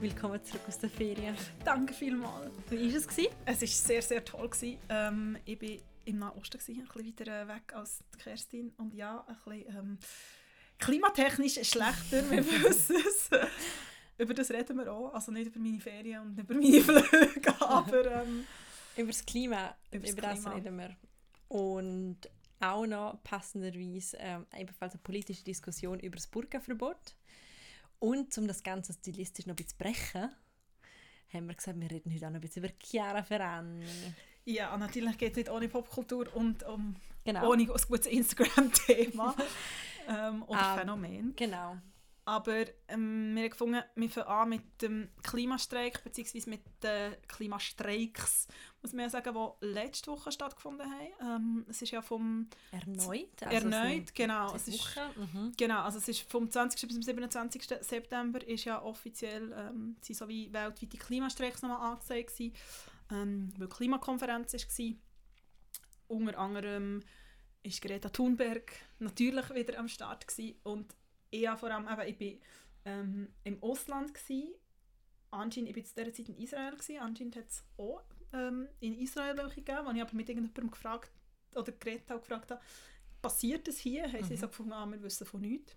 Willkommen zurück aus der Ferien. Danke vielmals. Wie war es? Gewesen? Es war sehr, sehr toll. Gewesen. Ähm, ich war im Nahen Osten, gewesen, ein bisschen weiter weg als Kerstin. Und ja, ein bisschen ähm, klimatechnisch schlechter, wir wissen es. über das reden wir auch. Also nicht über meine Ferien und über meine Flüge, aber... Ähm, über das Klima, Über das über das Klima. reden wir. Und auch noch passenderweise ähm, ebenfalls eine politische Diskussion über das Burka-Verbot. Und um das Ganze stilistisch noch ein bisschen zu brechen, haben wir gesagt, wir reden heute auch noch ein bisschen über Chiara Ferragni. ja, natürlich geht es nicht ohne Popkultur und um, Genau. ohne ein gutes Instagram-Thema ähm, oder Ähm, Phänomen. Genau. Aber ähm, wir haben gefunden, wir fangen an mit dem Klimastreik, beziehungsweise mit den Klimastreiks, muss man ja sagen, die letzte Woche stattgefunden haben. Ähm, es ist ja vom Erneut. also erneut, genau. Es ist. Mhm. genau, also es ist vom 20. bis zum 27. September ist ja offiziell ähm, sind so wie weltweite Klimastreiks nochmal angesagt gewesen, ähm, weil die Klimakonferenz war. Unter anderem ist Greta Thunberg natürlich wieder am Start gewesen. und ich vor allem, eben, ich bin ähm, im Ausland gewesen. Anscheinend, ich war zu dieser Zeit in Israel gewesen. Anscheinend hat es auch ähm, in Israel welche gegeben, wo ich aber mit irgendjemandem gefragt oder geredet habe, gefragt habe, passiert das hier? Haben sie so gefunden, ah, wir wissen von nichts.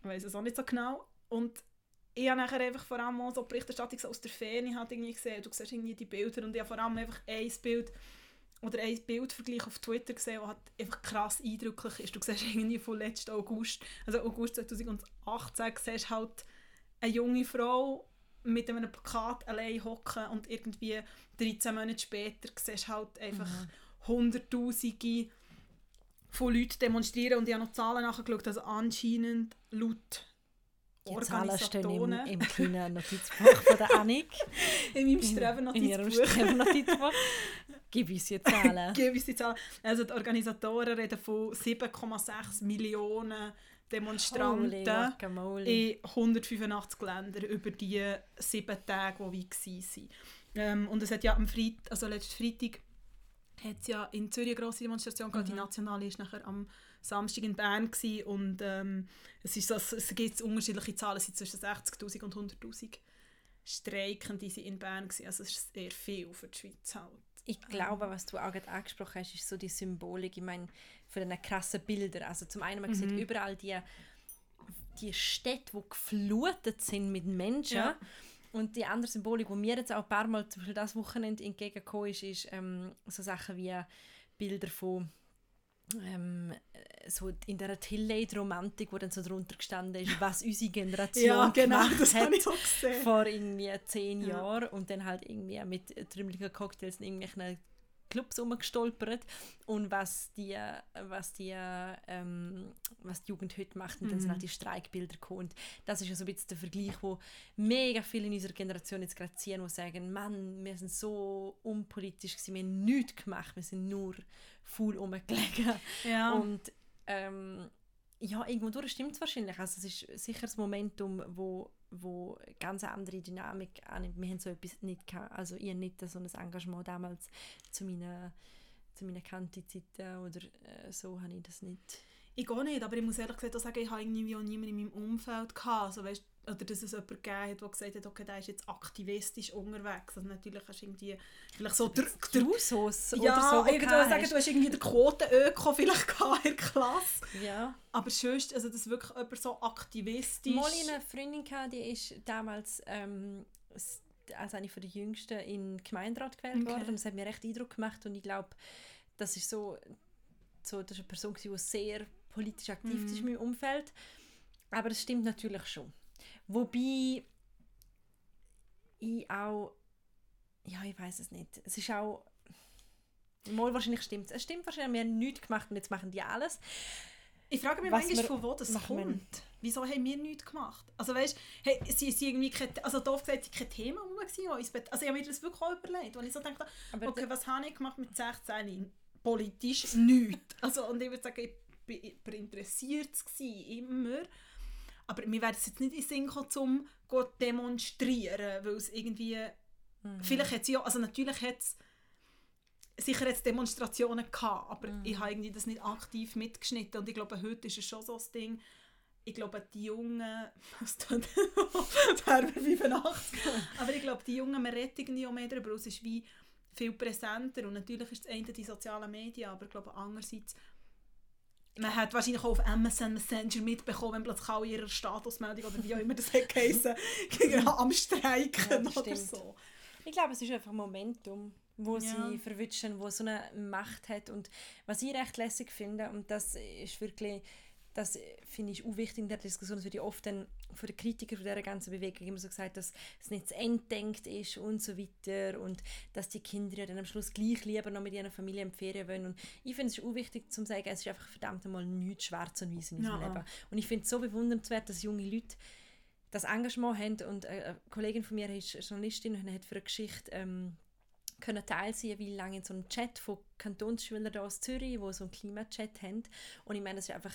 Ich weiß es auch nicht so genau. Und ich habe nachher einfach vor allem so Berichterstattung aus der Ferne halt irgendwie gesehen. Du siehst irgendwie die Bilder und ich habe vor allem einfach ein Bild oder ein Bildvergleich auf Twitter gesehen, der halt einfach krass eindrücklich ist. Du siehst irgendwie von letzten August, also August 2018, siehst halt eine junge Frau mit einem Plakat allein hocken und irgendwie 13 Monate später siehst halt einfach Hunderttausende von Leuten demonstrieren und ich habe noch Zahlen nachgeschaut, also anscheinend laut Die Zahlen stehen im, im kleinen Notizbuch von der Annik. in meinem Streben In Notizbuch. Streben-Notizbuch. Gib uns die Zahlen. Gib uns die Zahlen. Also die Organisatoren reden von 7,6 Millionen Demonstranten in 185 Ländern über die sieben Tage, die wie waren. Ähm, und es hat ja am Freit also letzten Freitag hat es ja in Zürich eine grosse Demonstration gehabt. Die nationale war nachher am Samstag in Bern gewesen. und ähm, es, ist so, es gibt unterschiedliche Zahlen, es sind zwischen 60'000 und 100'000 Streikende in Bern gewesen. Also es ist sehr viel für die Schweiz halt. Ich glaube, was du auch gerade angesprochen hast, ist so die Symbolik, ich meine, von diesen krassen Bildern. Also zum einen, man Mhm. sieht überall die, die Städte, die geflutet sind mit Menschen. Ja. Und die andere Symbolik, die mir jetzt auch ein paar Mal zum Beispiel das Wochenende entgegengekommen ist, ist ähm, so Sachen wie Bilder von ähm, so in der Tillade-Romantik, wo dann so drunter gestanden ist, was unsere Generation Ja, genau, gemacht hat vor irgendwie zehn Ja. Jahren und dann halt irgendwie mit trümmeligen Cocktails in irgendwelchen Clubs rumgestolpert und was die, was die, ähm, was die Jugend heute macht und dann Mhm. sind halt die Streikbilder gekommen. Und das ist ja so ein bisschen der Vergleich, wo mega viele in unserer Generation jetzt gerade ziehen, die sagen, Mann, wir sind so unpolitisch gewesen, wir haben nichts gemacht, wir sind nur faul rumgelegen. Ja. Und ähm, ja, irgendwo durch stimmt es wahrscheinlich. Also es ist sicher das Momentum, wo, wo ganz eine andere Dynamik annimmt. Wir haben so etwas nicht gehabt. Also ich nicht so ein Engagement damals zu meinen, zu meinen Kanti-Zeiten oder äh, so habe ich das nicht. Ich gehe nicht, aber ich muss ehrlich gesagt auch sagen, ich habe irgendwie auch niemanden in meinem Umfeld gehabt. Also, weißt, oder dass es jemanden gegeben hat, der gesagt hat, okay, der ist jetzt aktivistisch unterwegs. Also natürlich hast du irgendwie vielleicht so der, der ja, oder so, gehabt sagen, du hast irgendwie den Quoten-Öko vielleicht gehabt in der Klasse. Ja. Aber sonst, also dass wirklich jemand so aktivistisch... Mal eine Freundin gehabt, die ist damals ähm, als eine von der Jüngsten in den Gemeinderat gewählt Okay. worden. Und das hat mir recht Eindruck gemacht und ich glaube, das ist so, so das ist eine Person, die sehr politisch aktiv ist in meinem Umfeld. Aber es stimmt natürlich schon. Wobei ich auch, ja, ich weiß es nicht. Es ist auch, mal wahrscheinlich stimmt es. stimmt wahrscheinlich, wir haben nichts gemacht und jetzt machen die alles. Ich frage mich Was manchmal, von wo das kommt. Wieso haben wir nichts gemacht? Also weißt, hey, sie sind irgendwie kein, also doof gesagt, sie kein Thema rum also ich habe mir das wirklich auch überlegt, als ich so dachte, Aber okay, was habe ich gemacht mit 16? Politisch nichts. Also und ich würde sagen, ich immer interessiert gewesen, immer. Aber mir wäre es jetzt nicht in den Sinn gekommen, um zu demonstrieren, weil es irgendwie, vielleicht hat es ja, also natürlich hat es sicher jetzt Demonstrationen gehabt, aber ich habe irgendwie das nicht aktiv mitgeschnitten und ich glaube, heute ist es schon so das Ding, ich glaube, die Jungen, was tut Werber 85, aber ich glaube, die Jungen, man redet irgendwie auch mehr darüber, es ist wie viel präsenter und natürlich ist das eine die sozialen Medien, aber ich glaube andererseits, man hat wahrscheinlich auch auf MSN Messenger mitbekommen, wenn plötzlich alle ihre Statusmeldung oder wie auch immer das hat geheißen, am Streiken Ja, oder so. Ich glaube, es ist einfach Momentum, wo Ja. sie verwischen, wo so eine Macht hat. Und was ich recht lässig finde, und das ist wirklich, das finde ich auch wichtig in der Diskussion, das wird ja oft dann von den Kritikern von dieser ganzen Bewegung immer so gesagt, dass es nicht zu Ende denkt ist und so weiter und dass die Kinder ja dann am Schluss gleich lieber noch mit ihrer Familie in Ferien wollen. Und ich finde es auch wichtig zu sagen, es ist einfach verdammt einmal nichts schwarz und weiß in unserem Ja. Leben. Und ich finde es so bewundernswert, dass junge Leute das Engagement haben und äh, eine Kollegin von mir ist Journalistin und hat für eine Geschichte ähm, können Teil sein, wie lange in so einem Chat von Kantonsschülern aus Zürich, wo so einen Klimachat haben und ich meine, das ist einfach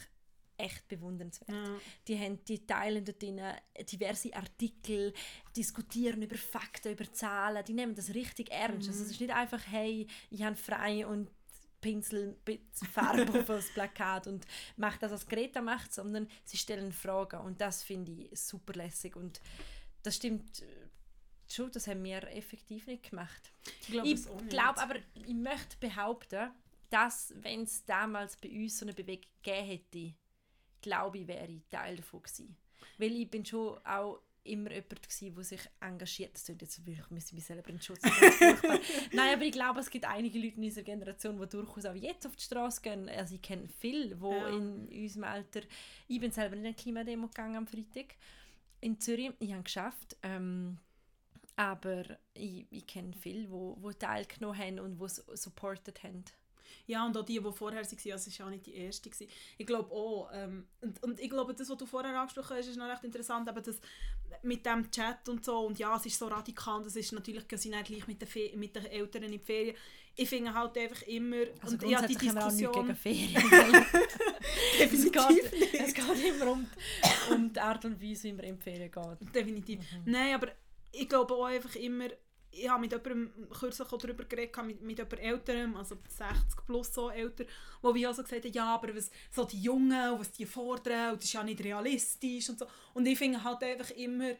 echt bewundernswert. Ja. Die, haben, die teilen dort diverse Artikel, diskutieren über Fakten, über Zahlen, die nehmen das richtig ernst. Also es ist nicht einfach, hey, ich habe frei und Pinsel, Farbe auf das Plakat und mache das, was Greta macht, sondern sie stellen Fragen und das finde ich super lässig und das stimmt äh, schon, das haben wir effektiv nicht gemacht. Ich glaube glaube aber, ich möchte behaupten, dass, wenn es damals bei uns so eine Bewegung gegeben hätte, glaube ich, wäre ich Teil davon gewesen. Weil ich bin schon auch immer jemand gewesen, der sich engagiert. Das klingt jetzt wirklich, müssen mich selber in Schutz nehmen. Nein, aber ich glaube, es gibt einige Leute in unserer Generation, die durchaus auch jetzt auf die Straße gehen. Also ich kenne viele, die Ja. in unserem Alter... Ich bin selber in eine Klimademo gegangen am Freitag in Zürich. Ich habe geschafft. Ähm, aber ich, ich kenne viele, die wo, wo teilgenommen haben und die es supported haben. Ja, und auch die, die vorher waren, also es war auch nicht die erste. Gewesen. Ich glaube auch, ähm, und, und ich glaube, das, was du vorher angesprochen hast, ist noch recht interessant, aber das mit dem Chat und so, und ja, es ist so radikal, und das ist natürlich, sie nicht gleich mit den, Fe mit den Eltern in die Ferien. Ich finde halt einfach immer, Also und habe die Diskussion... gegen Ferien. es, geht, es geht immer um, die- um die Art und Weise, wie man in die Ferien geht. Definitiv. Mhm. Nein, aber ich glaube auch einfach immer, ich habe mit jemandem kürzlich auch darüber geredet, mit, mit jemandem Älterem, also 60 plus so älter, wo wir also gesagt haben, ja, aber was, so die Jungen, was die fordern, und das ist ja nicht realistisch und so. Und ich finde halt einfach immer,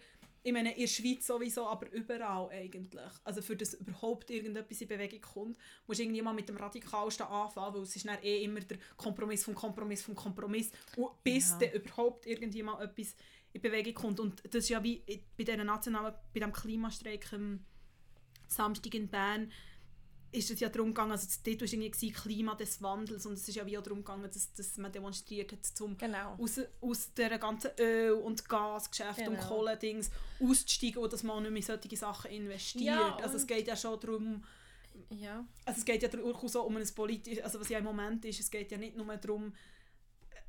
ich meine, in der Schweiz sowieso, aber überall eigentlich. Also für das überhaupt irgendetwas in Bewegung kommt, musst du irgendwie mal mit dem Radikalsten anfangen, weil es ist dann eh immer der Kompromiss vom Kompromiss vom Kompromiss, und bis Ja. dann überhaupt irgendwie mal etwas in Bewegung kommt. Und das ist ja wie bei dieser nationalen, bei dem Klimastreik am Samstag in Bern, ist es ja darum gegangen, also Titel war irgendwie Klima des Wandels und es ist ja wie auch darum gegangen, dass, dass man demonstriert hat, um Genau. aus, aus dieser ganzen Öl- und Gasgeschäft und Genau. Kohlendings auszusteigen und dass man auch nicht mehr in solche Sachen investiert. Ja, also es und- geht ja schon darum, Ja. also es geht ja durchaus auch um ein politisches, also was ja im Moment ist, es geht ja nicht nur darum,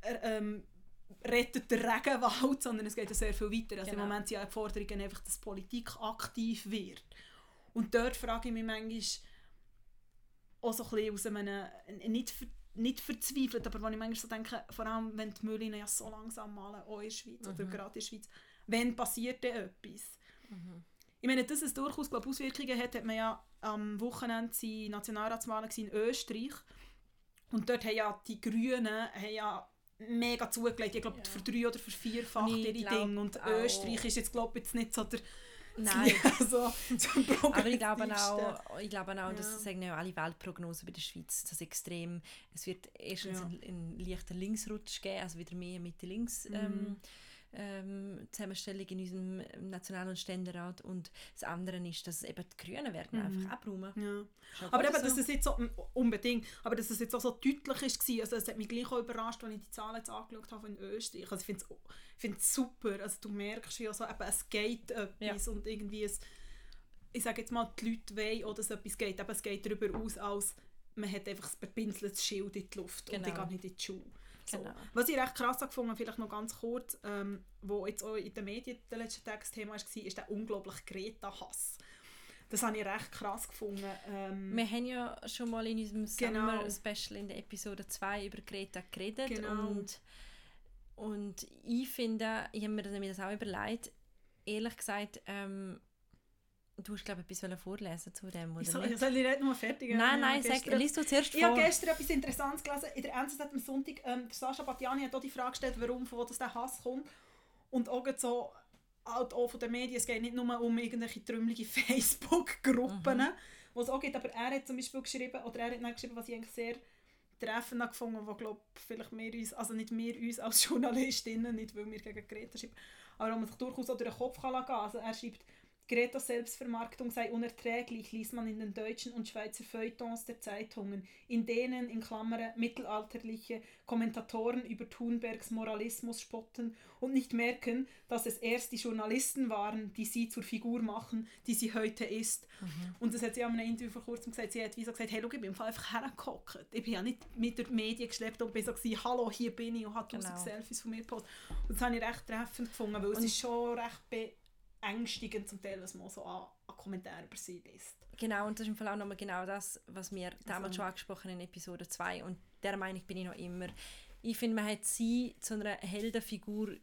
äh, ähm, rettet der Regenwald, sondern es geht ja sehr viel weiter. Also Genau. im Moment sind ja die Forderungen einfach, dass Politik aktiv wird. Und dort frage ich mich manchmal auch so ein bisschen aus einem, nicht, ver, nicht verzweifelt, aber wenn ich manchmal so denke, vor allem wenn die Müllinen ja so langsam malen, auch in der Schweiz oder gerade in der Schweiz, wenn passiert denn etwas? Ich meine, dass es durchaus glaub, Auswirkungen hat, hat man ja am Wochenende die Nationalratswahlen in Österreich. Und dort haben ja die Grünen haben ja mega zugelegt. Ich glaube, Ja. für drei oder für vierfach ihre glaub Dinge. Und Österreich ist jetzt, glaube ich, jetzt nicht so der Nein. also, so Aber ich glaube auch, ich glaube auch Ja. das sagen ja alle Weltprognosen bei der Schweiz, dass extrem, es wird erstens Ja. einen, einen leichten Linksrutsch geben, also wieder mehr Mitte-Links Mhm. ähm, ähm, Zusammenstellung in unserem National- und Ständerat und das andere ist, dass eben die Grünen werden Mhm. einfach abräumen. Ja. Aber eben, so. dass es jetzt so, unbedingt, aber dass es jetzt auch so deutlich ist, also es hat mich gleich auch überrascht, als ich die Zahlen jetzt angeschaut habe in Österreich. Also ich finde es super, also du merkst auch so, eben, es geht etwas und irgendwie es, ich sage jetzt mal, die Leute wollen auch, dass etwas geht, aber es geht darüber aus, als man hat einfach ein bepinseltes Schild in die Luft und ich Genau. gehe nicht in die Schule. So. Genau. Was ich recht krass habe gefunden, vielleicht noch ganz kurz, ähm, wo jetzt auch in den Medien der letzten Tag das Thema war, ist der unglaubliche Greta-Hass. Das habe ich recht krass gefunden. Ähm, Wir haben ja schon mal in unserem Genau. Summer-Special in der Episode 2 über Greta geredet Genau. und, und ich finde, ich habe mir das- mir das auch überlegt, ehrlich gesagt, ähm, Du hast, glaube ich, etwas vorlesen zu dem, oder Soll, nicht? soll ich nicht nur fertig Nein, Ich nein, habe sag, liest du zuerst Ich habe vor. gestern etwas Interessantes gelesen. In der NZZ am Sonntag, ähm, der Sascha Battiani hat auch die Frage gestellt, warum, von wo das der Hass kommt. Und auch so, halt auch von den Medien, es geht nicht nur um irgendwelche trümmelige Facebook-Gruppen, Mhm. wo es auch geht, aber er hat zum Beispiel geschrieben, oder er hat geschrieben, was ich eigentlich sehr treffend gefunden, wo glaube vielleicht wir uns, also nicht wir uns als Journalistinnen, nicht weil wir gegen Greta schreiben, aber wo man sich durchaus auch durch den Kopf kann lassen kann. Also er schreibt, Gretas Selbstvermarktung sei unerträglich, liest man in den deutschen und Schweizer Feuilletons der Zeitungen, in denen in Klammern mittelalterliche Kommentatoren über Thunbergs Moralismus spotten und nicht merken, dass es erst die Journalisten waren, die sie zur Figur machen, die sie heute ist. Und das hat sie in einem Interview vor kurzem gesagt. Sie hat wie so gesagt, hey, schau, ich bin im Fall einfach hergehockt. Ich bin ja nicht mit den Medien geschleppt und bin so gewesen, hallo, hier bin ich und habe Genau. tausend Selfies von mir gepostet. Und das habe ich recht treffend gefunden, weil es Und- ist schon recht beängstigend zum Teil, was man so an, an Kommentaren über sie liest. Genau, und das ist im Fall auch nochmal genau das, was wir damals Also- schon angesprochen haben in Episode 2. Und der Meinung bin ich noch immer. Ich finde, man hat sie zu einer Heldenfigur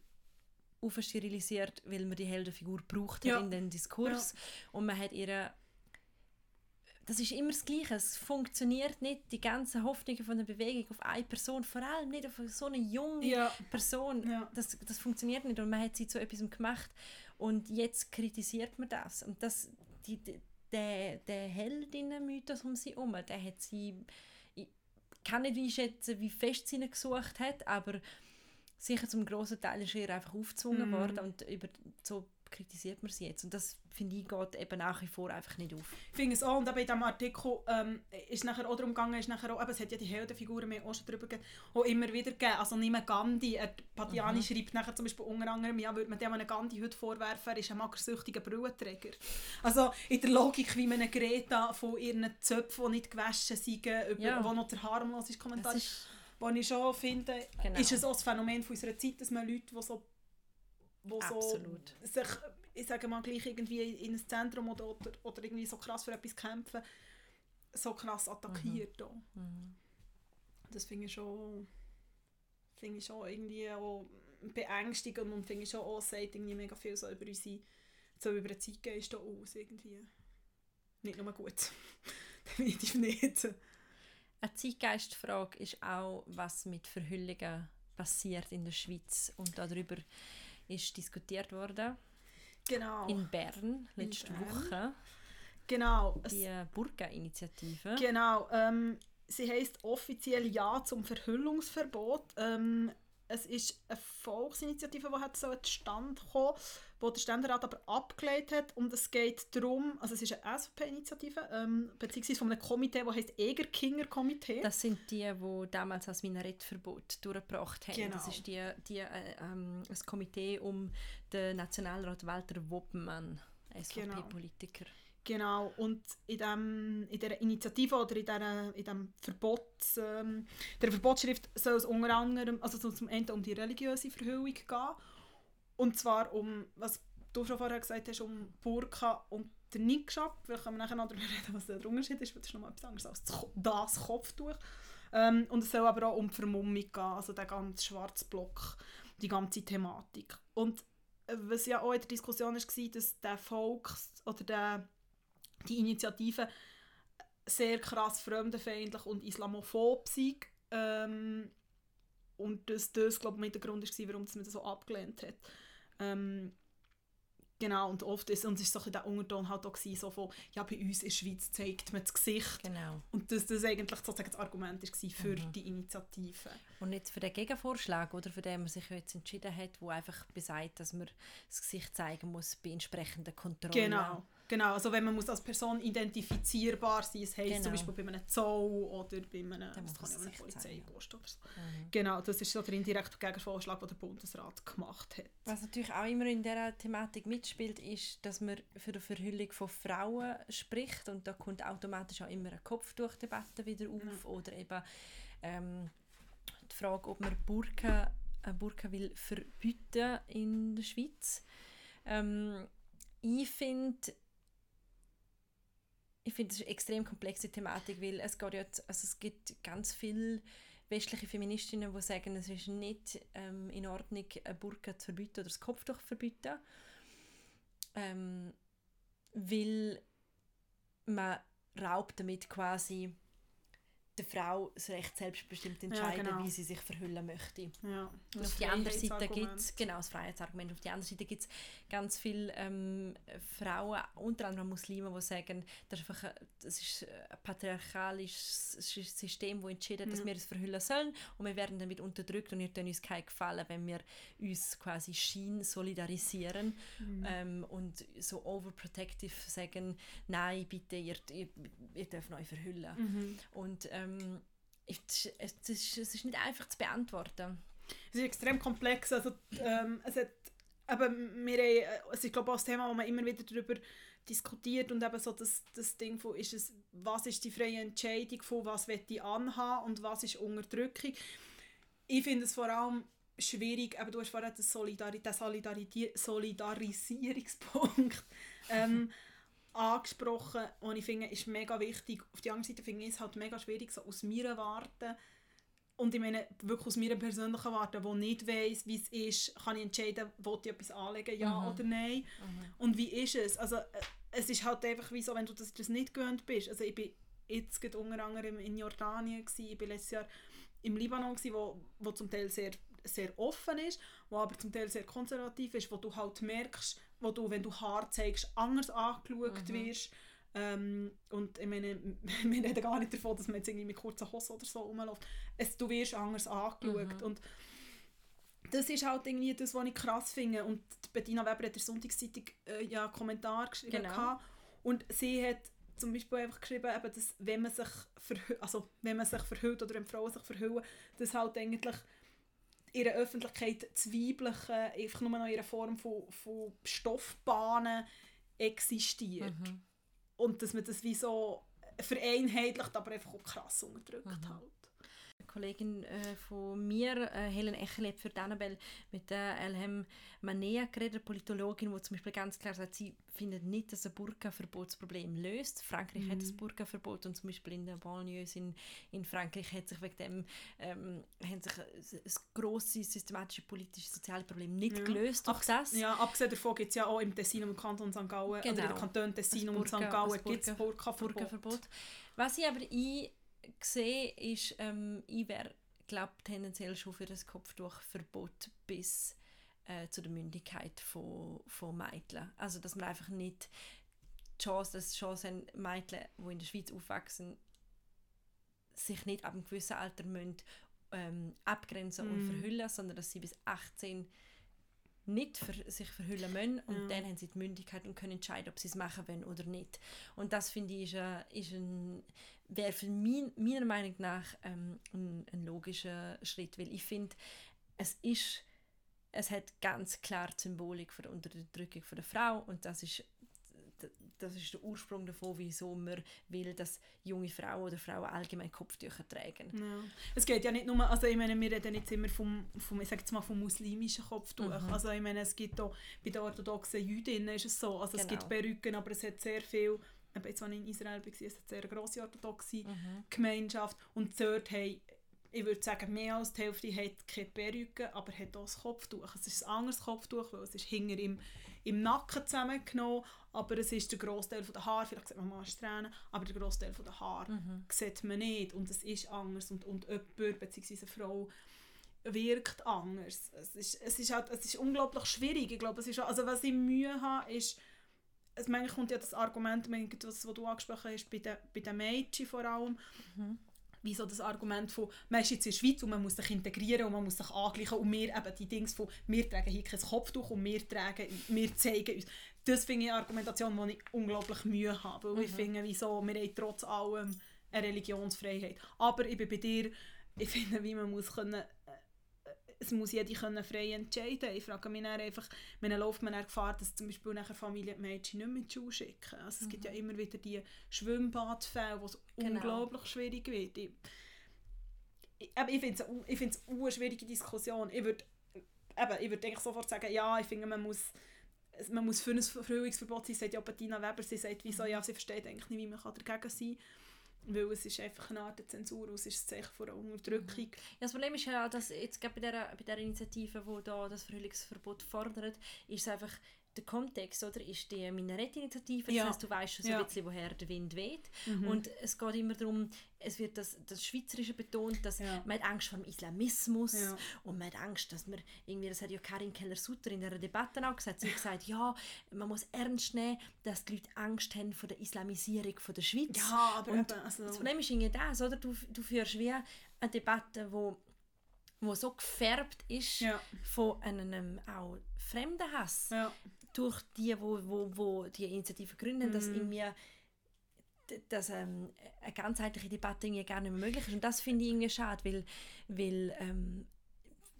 aufsterilisiert, weil man die Heldenfigur braucht Ja. in den Diskurs. Und man hat ihre das ist immer das Gleiche. Es funktioniert nicht, die ganzen Hoffnungen von der Bewegung auf eine Person, vor allem nicht auf so eine junge Ja. Person. Ja. Das, das funktioniert nicht und man hat sie zu etwas gemacht und jetzt kritisiert man das. Und das, die, die, der, der Heldinnen-Mythos um sie herum, der hat sie, ich kann nicht einschätzen, wie fest sie ihn gesucht hat, aber sicher zum grossen Teil ist ihr einfach aufgezwungen Mm. worden und über, so kritisiert man sie jetzt. Und das, finde ich, geht eben nach wie vor einfach nicht auf. Ich finde es auch, und eben in diesem Artikel ähm, ist nachher auch darum gegangen, ist nachher auch, eben, es hat ja die Heldenfiguren, wir auch schon darüber gegeben, auch immer wieder gegeben. Also nicht mehr Gandhi, äh, Padiani Mhm. schreibt nachher zum Beispiel unter anderem, ja, würde man dem einen Gandhi heute vorwerfen, er ist ein magersüchtiger Brühenträger. Also in der Logik, wie man eine Greta von ihren Zöpfen, die nicht gewaschen sind, über, Ja. wo noch der harmlos ist, Kommentar, ist, wo ich schon finde, Genau. ist es auch das Phänomen von unserer Zeit, dass man Leute, die so, wo so Absolut. sich, ich sage mal, gleich irgendwie in ein Zentrum oder, oder, oder irgendwie so krass für etwas kämpfen, so krass attackiert. auch. Mhm. Das finde ich schon finde ich schon irgendwie auch beängstigend und finde ich schon auch, sagt irgendwie mega viel so über unsere so über den Zeitgeist aus irgendwie. Nicht nur gut. Definitiv nicht. Eine Zeitgeistfrage ist auch, was mit Verhüllungen passiert in der Schweiz. Und darüber ist diskutiert worden Genau. in Bern letzte Bern. Woche. genau. Die Burka-Initiative. Genau, ähm, sie heißt offiziell Ja zum Verhüllungsverbot. Ähm, es ist eine Volksinitiative, die hat so zustande kommen, wo der Ständerat aber abgelehnt hat und es geht darum, also es ist eine SVP-Initiative, ähm, beziehungsweise von einem Komitee, das heißt Egerkinger Komitee. Das sind die, die damals das Minarettverbot durchgebracht haben. Genau. Das ist die, die, äh, ähm, das Komitee um den Nationalrat Walter Woppenmann, SVP-Politiker. Genau, und in, dem, in dieser Initiative oder in, dieser, in dem Verbots, ähm, der Verbotsschrift soll es unter anderem also so zum Ende um die religiöse Verhüllung gehen. Und zwar um, was du schon vorher gesagt hast, um Burka und den Niqab. Vielleicht können wir nachher noch darüber reden, was der Unterschied ist, weil das ist nochmal etwas anderes als das Kopftuch. Ähm, und es soll aber auch um die Vermummung gehen, also der ganze schwarze Block, die ganze Thematik. Und äh, was ja auch in der Diskussion war, dass der Volks- oder der die Initiative sehr krass fremdenfeindlich und islamophob sei. Ähm, und dass das, glaube ich, mit der Grund war, warum man das so abgelehnt hat. Ähm, genau, und oft ist, und es ist so der Unterton halt auch gewesen, so von, ja, bei uns in der Schweiz zeigt man das Gesicht. Genau. Und dass das eigentlich sozusagen das Argument war für Mhm. die Initiative. Und jetzt für den Gegenvorschlag, oder für den man sich jetzt entschieden hat, wo einfach besagt, dass man das Gesicht zeigen muss bei entsprechenden Kontrollen. Genau. Genau, also wenn man muss als Person identifizierbar sein, das heisst Genau. zum Beispiel bei einem Zoll oder bei einem, muss kann Polizeipost oder so. Mhm. Genau, das ist so der indirekte Gegenvorschlag, den der Bundesrat gemacht hat. Was natürlich auch immer in dieser Thematik mitspielt, ist, dass man für die Verhüllung von Frauen spricht und da kommt automatisch auch immer eine Kopftuchdebatte wieder auf oder eben ähm, die Frage, ob man Burka, eine Burka will verbieten in der Schweiz. Ähm, ich finde, ich finde, das ist eine extrem komplexe Thematik, weil es, geht ja, also es gibt ganz viele westliche Feministinnen, die sagen, es ist nicht ähm, in Ordnung, eine Burka zu verbieten oder das Kopftuch zu verbieten. Ähm, weil man raubt damit quasi der Frau das Recht selbstbestimmt entscheiden, genau. wie sie sich verhüllen möchte. Ja, Und auf die andere Seite gibt es, genau, das Freiheitsargument, auf die andere Seite gibt es ganz viele ähm, Frauen, unter anderem Muslime, die sagen, das ist einfach ein, das ist ein patriarchalisches System, das entschieden hat, dass Ja. wir es verhüllen sollen und wir werden damit unterdrückt und ihr tun uns keinen Gefallen, wenn wir uns quasi schien solidarisieren Mhm. ähm, und so overprotective sagen, nein, bitte, ihr, ihr, ihr dürft euch verhüllen. Mhm. Und ähm, es, es, ist, es ist nicht einfach zu beantworten. Es ist extrem komplex. Also, ähm, es, hat, eben, wir haben, es ist glaube ich auch ein Thema, wo man immer wieder darüber diskutiert und eben so das, das Ding von, ist es, was ist die freie Entscheidung von, was will ich anhaben und was ist Unterdrückung. Ich finde es vor allem schwierig, aber du hast vorhin den, Solidari Solidarisierungspunkt ähm, angesprochen, und ich finde, ist mega wichtig. Auf der anderen Seite finde ich es halt mega schwierig, so aus meiner Warte und ich meine, wirklich aus meiner persönlichen Warte, die nicht weiss, wie es ist, kann ich entscheiden, will ich etwas anlegen, ja Mhm. oder nein. Und wie ist es? Also, äh, es ist halt einfach wie so, wenn du das, das nicht gewöhnt bist. Also ich bin jetzt gerade unter anderem in Jordanien, gewesen, ich bin letztes Jahr im Libanon, gewesen, wo, wo zum Teil sehr, sehr offen ist, wo aber zum Teil sehr konservativ ist, wo du halt merkst, wo du, wenn du Haar zeigst, anders angeschaut Mhm. wirst. Ähm, und ich meine, wir reden gar nicht davon, dass man jetzt irgendwie mit kurzen Hosen oder so rumläuft. Es, du wirst anders angeschaut. Mhm. Und das ist halt irgendwie das, was ich krass finde. Und Bettina Weber hat in der Sonntagszeitung äh, ja einen Kommentar geschrieben. Genau. gehabt. Und sie hat zum Beispiel einfach geschrieben, eben, dass wenn man sich verhüllt, also wenn man sich verhüllt oder wenn Frauen sich verhüllen, dass halt eigentlich in der Öffentlichkeit das Weibliche einfach nur noch in einer Form von, von Stoffbahnen existiert. Mhm. Und dass man das wie so vereinheitlicht, aber einfach auch krass unterdrückt Mhm. halt. Kollegin äh, von mir, äh, Helen Echel, hat für die Annabelle mit der Elhem Manea geredet, eine Politologin, die zum Beispiel ganz klar sagt, sie findet nicht, dass ein Burka-Verbot das Problem löst. Frankreich hat Mhm. das Burka-Verbot und zum Beispiel in den Banlieues in, in Frankreich hat sich wegen dem ähm, haben sich ein, ein grosses systematische politische soziale Problem nicht Ja. gelöst durch das. Ja, abgesehen davon gibt es ja auch im Tessin und im Kanton St. Gallen, oder in Genau. den Kantonen Tessin Ein und St. Gallen ein gibt es Burka- Burka-Verbot. Was ich aber ich sehe, ist, ähm, ich wäre, glaube tendenziell schon für das Kopftuchverbot bis äh, zu der Mündigkeit von, von Mädchen. Also, dass man einfach nicht die Chance, dass die Chance haben, Mädchen, die in der Schweiz aufwachsen, sich nicht ab einem gewissen Alter müssen, ähm, abgrenzen und Mm. verhüllen, sondern dass sie bis 18 nicht für, sich verhüllen müssen und Ja. dann haben sie die Mündigkeit und können entscheiden, ob sie es machen wollen oder nicht. Und das finde ich ist, ein- ist ein, wäre für mein, meiner Meinung nach ähm, ein, ein logischer Schritt, weil ich finde, es ist es hat ganz klar die Symbolik von der Unterdrückung von der Frau und das ist das ist der Ursprung davon, wieso man will, dass junge Frauen oder Frauen allgemein Kopftücher tragen. Ja. Es geht ja nicht nur, also ich meine, wir reden jetzt immer vom, vom ich sage jetzt mal vom muslimischen Kopftuch. Mhm. Also ich meine, es gibt auch, bei den orthodoxen Jüdinnen ist es so, also es Genau. gibt Perücken, aber es hat sehr viel, eben jetzt, als ich in Israel war, es hat sehr eine grosse orthodoxe Mhm. Gemeinschaft und dort haben, ich würde sagen, mehr als die Hälfte hat keine Perücke, aber hat auch ein Kopftuch. Es ist ein anderes Kopftuch, weil es ist hinter im, im Nacken zusammengenommen, aber es ist der Großteil der Haare, vielleicht sieht man mal Strähnen, aber der Großteil der Haare Mhm. sieht man nicht und es ist anders und, und jemand bzw. eine Frau wirkt anders. Es ist, es ist, halt, es ist unglaublich schwierig. Ich glaube, es ist, also was ich Mühe habe, ist, es manchmal kommt ja das Argument, ich das, was du angesprochen hast, bei den, bei den Mädchen vor allem, Mhm. wie so das Argument von, man ist jetzt in der Schweiz und man muss sich integrieren und man muss sich angleichen und wir eben die Dings von, wir tragen hier kein Kopftuch und wir tragen, wir zeigen uns. Das finde ich eine Argumentation, die ich unglaublich Mühe habe, weil ich Mhm. finde, wieso, wir haben trotz allem eine Religionsfreiheit. Aber ich bin bei dir, ich finde, wie man muss können, es muss jeder können frei entscheiden. Ich frage mich dann einfach, wenn läuft man Gefahr, dass zum Beispiel nachher Familien die Mädchen nicht mehr in die Schule schicken. Also es gibt ja immer wieder die Schwimmbadfälle, wo es Genau. unglaublich schwierig wird. Ich, ich, aber ich finde es eine- schwierige Diskussion. Ich würde ich eigentlich sofort sagen, ja, ich finde, man muss man muss für ein Verhüllungsverbot sein, sagt ja Bettina Weber, sie sagt, wieso, ja, sie versteht eigentlich nicht, wie man dagegen sein kann, weil es ist einfach eine Art Zensur, und es ist ein Zeichen von Unterdrückung. Ja, das Problem ist ja, dass jetzt bei der, bei der Initiative, die da das Verhüllungsverbot fordert, ist es einfach, der Kontext oder, ist die Minarett-Initiative, das Ja. heißt, du weißt schon so Ja. ein bisschen, woher der Wind weht. Mhm. Und es geht immer darum, es wird das, das Schweizerische betont, dass Ja. man hat Angst vor dem Islamismus Ja. und man hat Angst, dass man, irgendwie, das hat ja Karin Keller-Sutter in der Debatte auch gesagt, sie hat gesagt, ja, man muss ernst nehmen, dass die Leute Angst haben vor der Islamisierung von der Schweiz. ja, aber Und eben, also, Das Problem ist irgendwie das, oder? Du, du führst wie eine Debatte, wo, wo so gefärbt ist ja, von einem auch fremden Hass ja, durch die, wo, wo, wo die Initiative gründen, dass Mhm. irgendwie dass ähm, eine ganzheitliche Debatte irgendwie gar nicht mehr möglich ist. Und das finde ich irgendwie schade, weil, weil ähm,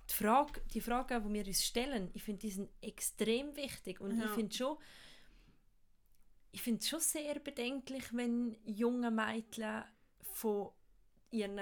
die, Frage, die Fragen, die wir uns stellen, ich finde, die sind extrem wichtig. Und Ja. ich finde schon, ich finde es schon sehr bedenklich, wenn junge Mädchen von ihren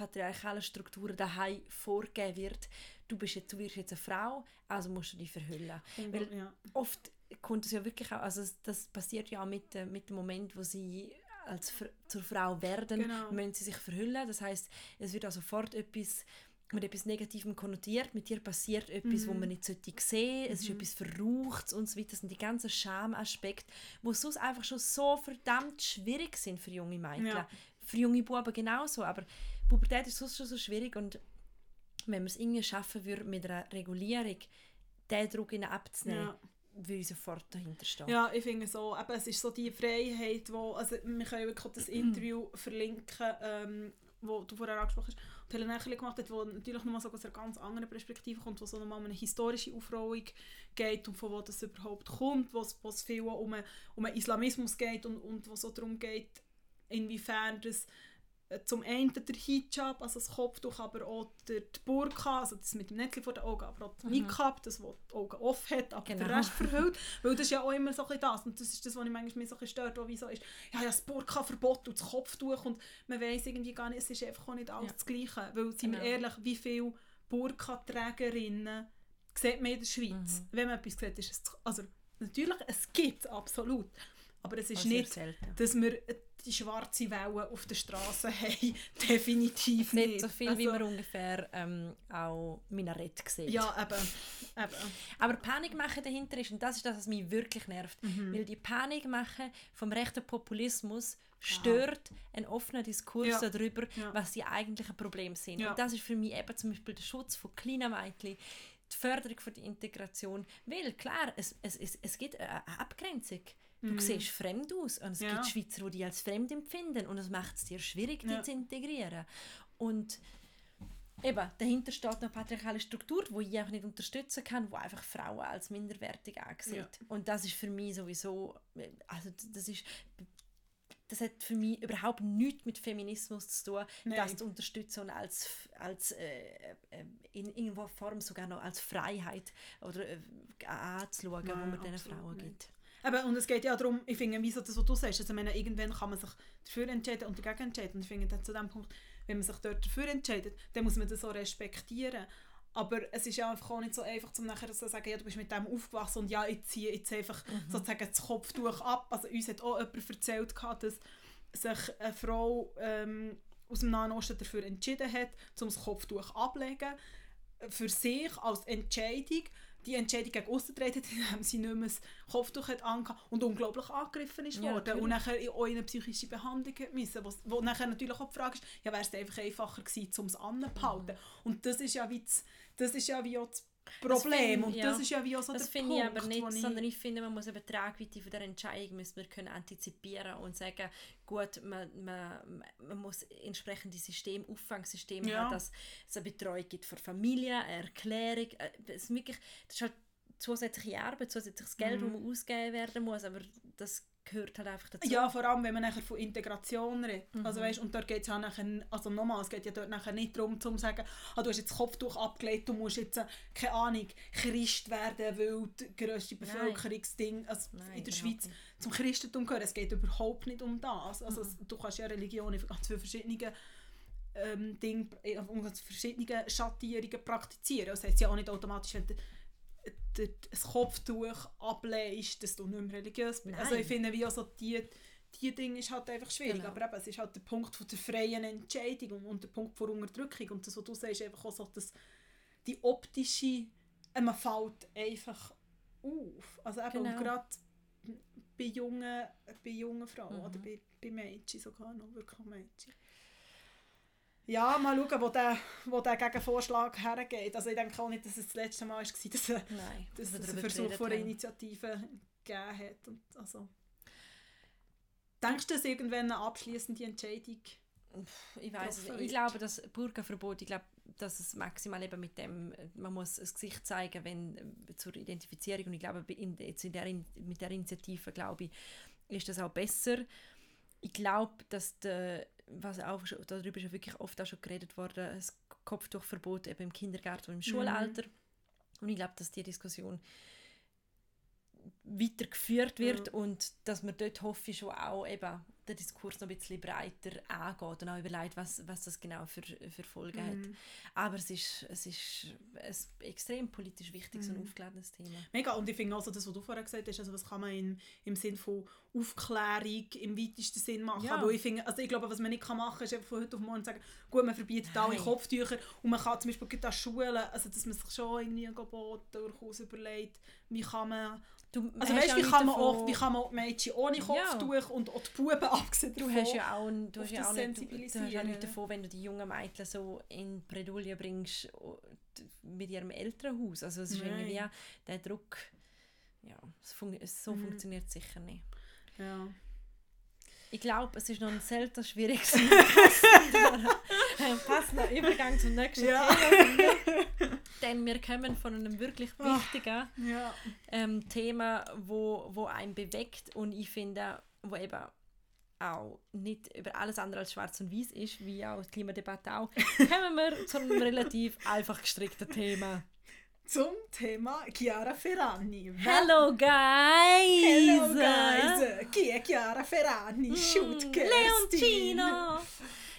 patriarchalen Strukturen daheim vorgegeben wird, du, bist jetzt, du wirst jetzt eine Frau, also musst du dich verhüllen Weil- ja. oft kommt es ja wirklich auch, also es- das passiert ja auch mit, äh, mit dem Moment, wo sie als zur Frau werden, Genau. müssen sie sich verhüllen. Das heißt, es wird auch sofort etwas mit etwas Negativem konnotiert. Mit dir passiert etwas, wo Mhm. man nicht sollte sehen. Es ist Mhm. etwas Verruchtes und so weiter. Das sind die ganzen Schamaspekte, die sonst einfach schon so verdammt schwierig sind für junge Mädchen. Ja. Für junge Buben genauso. Aber Pubertät ist sonst schon so schwierig und wenn wir es irgendwie schaffen würden, mit einer Regulierung den Druck ihnen abzunehmen, Ja. würde ich sofort dahinter stehen. Ja, ich finde so, eben, es ist so die Freiheit, wo, also wir können wirklich das Interview verlinken, ähm, wo du vorher angesprochen hast, und Helena Nächeli gemacht hat, wo natürlich nochmal so aus einer ganz anderen Perspektive kommt, wo so nochmal um eine historische Aufrollung geht und von wo das überhaupt kommt, wo es, viel um, einen- um einen Islamismus geht und, und wo es so darum geht, inwiefern das äh, zum einen der Hijab, also das Kopftuch, aber auch der, Burka, also das mit dem Netzchen vor den Augen, aber auch das Mhm. Niqab, das, wo die Augen offen hat, aber Genau. der Rest verhüllt. Weil das ist ja auch immer so ein das. Und das ist das, was ich manchmal so ein stört, wo wie so ist, ja, ja, das Burka-Verbot und das Kopftuch und man weiß irgendwie gar nicht, es ist einfach auch nicht alles Ja. das Gleiche. Weil, sind wir Genau. ehrlich, wie viele Burka-Trägerinnen sieht man in der Schweiz? Mhm. Wenn man etwas sieht, ist es, also natürlich, es gibt es absolut, aber es ist Also sehr nicht, dass wir die schwarze Welle auf der Straße haben. Definitiv nicht. Nicht so viel, wie man ungefähr ähm, auch Minarett sieht. Ja, eben. eben. Aber Panikmache dahinter ist, und das ist das, was mich wirklich nervt, Mhm. weil die Panikmache vom rechten Populismus stört einen offenen Diskurs Ja. darüber, Ja. was die eigentlichen Probleme sind. Ja. Und das ist für mich eben zum Beispiel der Schutz von kleinen Mädchen, die Förderung von der Integration. Weil, klar, es, es, es, es gibt eine Abgrenzung. Du siehst fremd aus und es. Ja. gibt Schweizer, die dich als fremd empfinden und es macht es dir schwierig, dich Ja. zu integrieren. Und eben, dahinter steht eine patriarchale Struktur, die ich einfach nicht unterstützen kann, die einfach Frauen als minderwertig ansieht. Ja. Und das ist für mich sowieso, also das ist das hat für mich überhaupt nichts mit Feminismus zu tun, Nein. das zu unterstützen und als, als äh, äh, in irgendeiner Form sogar noch als Freiheit oder äh, anzuschauen, Nein, wo man diesen Frauen nicht. gibt. Eben, und es geht ja darum, ich finde, wie so das, was du sagst, also, meine, irgendwann kann man sich dafür entscheiden und dagegen entscheiden. Und ich finde, dann zu dem Punkt, wenn man sich dort dafür entscheidet, dann muss man das auch respektieren. Aber es ist ja einfach auch nicht so einfach, um nachher zu sagen, ja, du bist mit dem aufgewachsen und ja, ich ziehe jetzt einfach sozusagen das Kopftuch ab. Also uns hat auch jemand erzählt, dass sich eine Frau ähm, aus dem Nahen Osten dafür entschieden hat, um das Kopftuch ablegen, für sich als Entscheidung, die Entscheidung gegen auszutreten, indem sie nicht mehr das Kopftuch hat und unglaublich angegriffen ist Ja, worden und natürlich. nachher auch in eine psychische Behandlung hat müssen, wo, wo nachher natürlich auch die Frage ist, ja, wäre es einfach einfacher gewesen, um es anzuhalten. Und das ist ja wie das, das ist ja wie auch das Problem find- und ja. das ist ja wie auch so Das der finde ich Punkt, aber nicht, ich- sondern ich finde, man muss eben die Tragweite von der Entscheidung müssen wir können antizipieren und sagen, gut, man, man, man muss entsprechende System, Auffangsysteme Ja. haben, dass es eine Betreuung gibt für Familie, eine Erklärung, äh, es ist wirklich, das ist halt zusätzliche Arbeit, zusätzliches Geld, Mhm. das man ausgeben werden muss, aber das gehört halt einfach dazu. Ja, vor allem, wenn man nachher von Integration redet. Mhm. Also, weißt, und dort geht es ja nachher, also nochmal, es geht ja dort nachher nicht darum, zu sagen, ah, du hast jetzt das Kopftuch abgelegt, du musst jetzt, äh, keine Ahnung, Christ werden, weil das grösste. Bevölkerungsding also Nein, in der Schweiz nicht. zum Christentum gehört. Es geht überhaupt nicht um das. Also, Mhm. du kannst ja Religion in ganz vielen verschiedenen ähm, Dinge, in ganz verschiedenen Schattierungen praktizieren. Das heisst ja auch nicht automatisch, wenn du ein Kopftuch ablegst, dass du nicht mehr religiös bist. Also Nein. ich finde, wie also die, die Dinge ist halt einfach schwierig. Genau. Aber eben, es ist halt der Punkt von der freien Entscheidung und, der Punkt von Unterdrückung. Und das, was du sagst, einfach auch so, dass die optische, äh, man fällt einfach auf. Also eben Genau. gerade bei jungen, bei jungen Frauen Mhm. oder bei, bei Mädchen sogar noch, wirklich Mädchen. Ja, mal schauen, wo der, wo der Gegenvorschlag hergeht. Also ich denke auch nicht, dass es das letzte Mal war, dass, es- Nein, dass es einen Versuch von einer. Initiative gegeben hat. Und also, denkst du, dass irgendwann eine abschließende Entscheidung Ich weiß es nicht. Ich glaube, das Burka-Verbot, ich glaube, dass es maximal eben mit dem, man muss das Gesicht zeigen, wenn zur Identifizierung und ich glaube, in, jetzt in der, mit der Initiative, glaube ich, ist das auch besser. Ich glaube, dass der, was auch schon, darüber ist ja wirklich oft auch schon geredet worden, das Kopftuchverbot eben im Kindergarten und im Schulalter. Und ich glaube, dass die Diskussion weitergeführt wird Ja. und dass man dort hoffe ich schon auch eben den Diskurs noch ein bisschen breiter angeht und auch überlegt, was, was das genau für, für Folgen hat. Mhm. Aber es ist, es ist ein extrem politisch wichtiges und Mhm. aufgeladenes Thema. Mega, und ich finde also das, was du vorher gesagt hast, also was kann man im, im Sinn von Aufklärung im weitesten Sinn machen, Ja. weil ich finde, also ich glaube, was man nicht kann machen kann, ist einfach von heute auf morgen sagen, gut, man verbietet alle. Kopftücher und man kann zum Beispiel an Schulen, also dass man sich schon irgendwie ein Gebot durchaus überlegt, wie kann man, Du also weißt, ja wie kann man auch, wie kann man Mädchen ohne Ja. Kopftuch und auch die Buben abgesehen Du davon, hast ja auch, du hast ja auch nicht, du, du hast ja sensibilisieren. nicht davon, wenn du die jungen Mädchen so in Bredouille bringst mit ihrem Elternhaus. Also es ist Nein. irgendwie wie der Druck, ja, es fun so Mhm. funktioniert es sicher nicht. ja. Ich glaube, es ist noch ein selten schwieriges passender Übergang zum nächsten Ja. Thema. Denn wir kommen von einem wirklich wichtigen ja. ähm, Thema, wo, wo einen bewegt und ich finde, wo eben auch nicht über alles andere als schwarz und weiß ist, wie auch die Klimadebatte auch, kommen wir zu einem relativ einfach gestrickten Thema. Zum Thema Chiara Ferragni. Hello guys! Hello guys! Chi è Chiara Ferragni? Mm! Leoncino!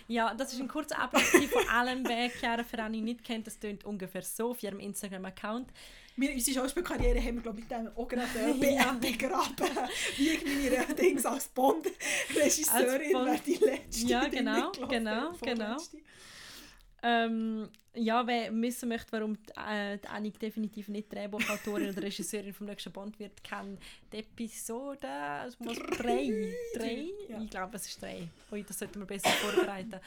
Ja, das ist ein kurzer Abriss von allem, wer Chiara Ferrani nicht kennt. Das tönt ungefähr so auf ihrem Instagram-Account. Wir, unsere Schauspielkarriere haben wir glaub, mit dem auch gerade äh, Ja. begraben. Wie ich meine Dings als Bond-Regisseurin Bond- die letzte. Ja, genau, genau, genau. vorletzte. Ähm, ja, wer wissen möchte, warum die, äh, die Annik definitiv nicht Drehbuchautorin oder Regisseurin vom nächsten Bond wird, kann die Episode es muss drei. Drei? Ja. Ich glaube, es ist drei. Ui, das sollten wir besser vorbereiten.